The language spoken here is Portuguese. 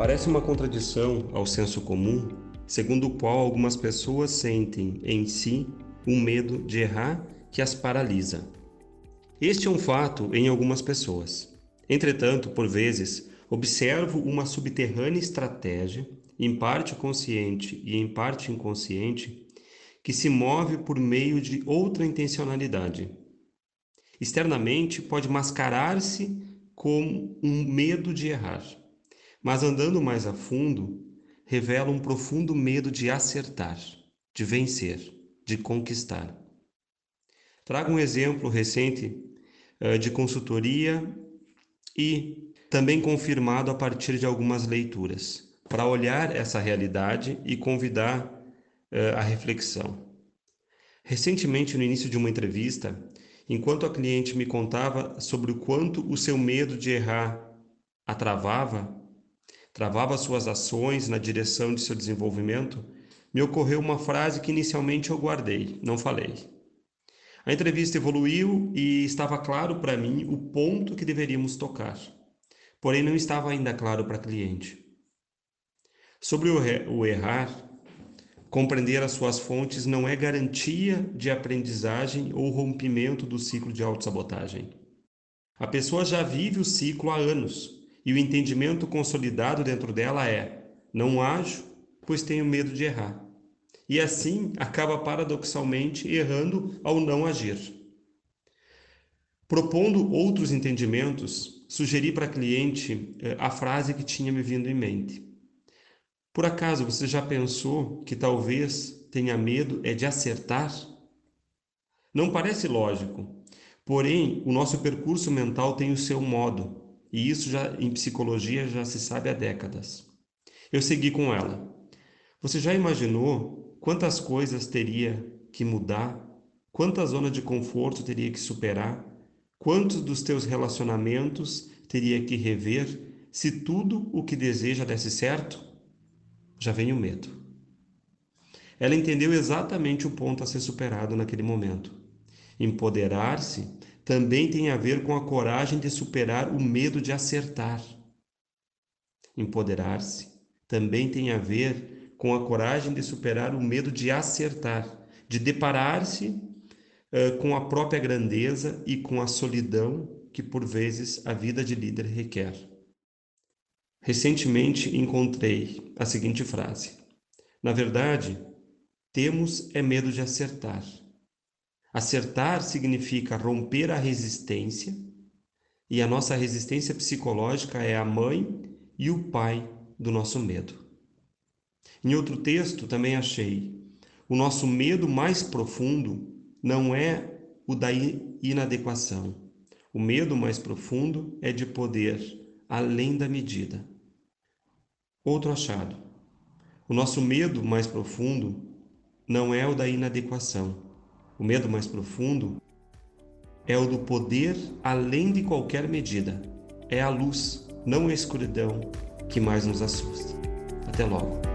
Parece uma contradição ao senso comum, segundo o qual algumas pessoas sentem em si um medo de errar que as paralisa. Este é um fato em algumas pessoas. Entretanto, por vezes, observo uma subterrânea estratégia, em parte consciente e em parte inconsciente, que se move por meio de outra intencionalidade. Externamente, pode mascarar-se como um medo de errar, mas andando mais a fundo, revela um profundo medo de acertar, de vencer, de conquistar. Trago um exemplo recente uh, de consultoria e também confirmado a partir de algumas leituras, para olhar essa realidade e convidar uh, a reflexão. Recentemente, no início de uma entrevista, enquanto a cliente me contava sobre o quanto o seu medo de errar a travava, travava suas ações na direção de seu desenvolvimento, me ocorreu uma frase que inicialmente eu guardei, não falei. A entrevista evoluiu e estava claro para mim o ponto que deveríamos tocar. Porém, não estava ainda claro para a cliente. Sobre o errar, compreender as suas fontes não é garantia de aprendizagem ou rompimento do ciclo de autossabotagem. A pessoa já vive o ciclo há anos e o entendimento consolidado dentro dela é: não ajo, pois tenho medo de errar. E assim acaba paradoxalmente errando ao não agir. Propondo outros entendimentos, sugeri para a cliente eh, a frase que tinha me vindo em mente. Por acaso você já pensou que talvez tenha medo é de acertar? Não parece lógico, porém o nosso percurso mental tem o seu modo, e isso já em psicologia já se sabe há décadas. Eu segui com ela. Você já imaginou quantas coisas teria que mudar? Quanta zona de conforto teria que superar? Quantos dos teus relacionamentos teria que rever se tudo o que deseja desse certo? Já vem o medo. Ela entendeu exatamente o ponto a ser superado naquele momento. Empoderar-se também tem a ver com a coragem de superar o medo de acertar. Empoderar-se também tem a ver com a coragem de superar o medo de acertar, de deparar-se uh, com a própria grandeza e com a solidão que por vezes a vida de líder requer. Recentemente encontrei a seguinte frase: Na verdade, temos é medo de acertar. Acertar significa romper a resistência, e a nossa resistência psicológica é a mãe e o pai do nosso medo. Em outro texto também achei: o nosso medo mais profundo não é o da inadequação. O medo mais profundo é de poder além da medida. Outro achado: o nosso medo mais profundo não é o da inadequação o medo mais profundo é o do poder além de qualquer medida. É a luz, não a escuridão, que mais nos assusta. Até logo.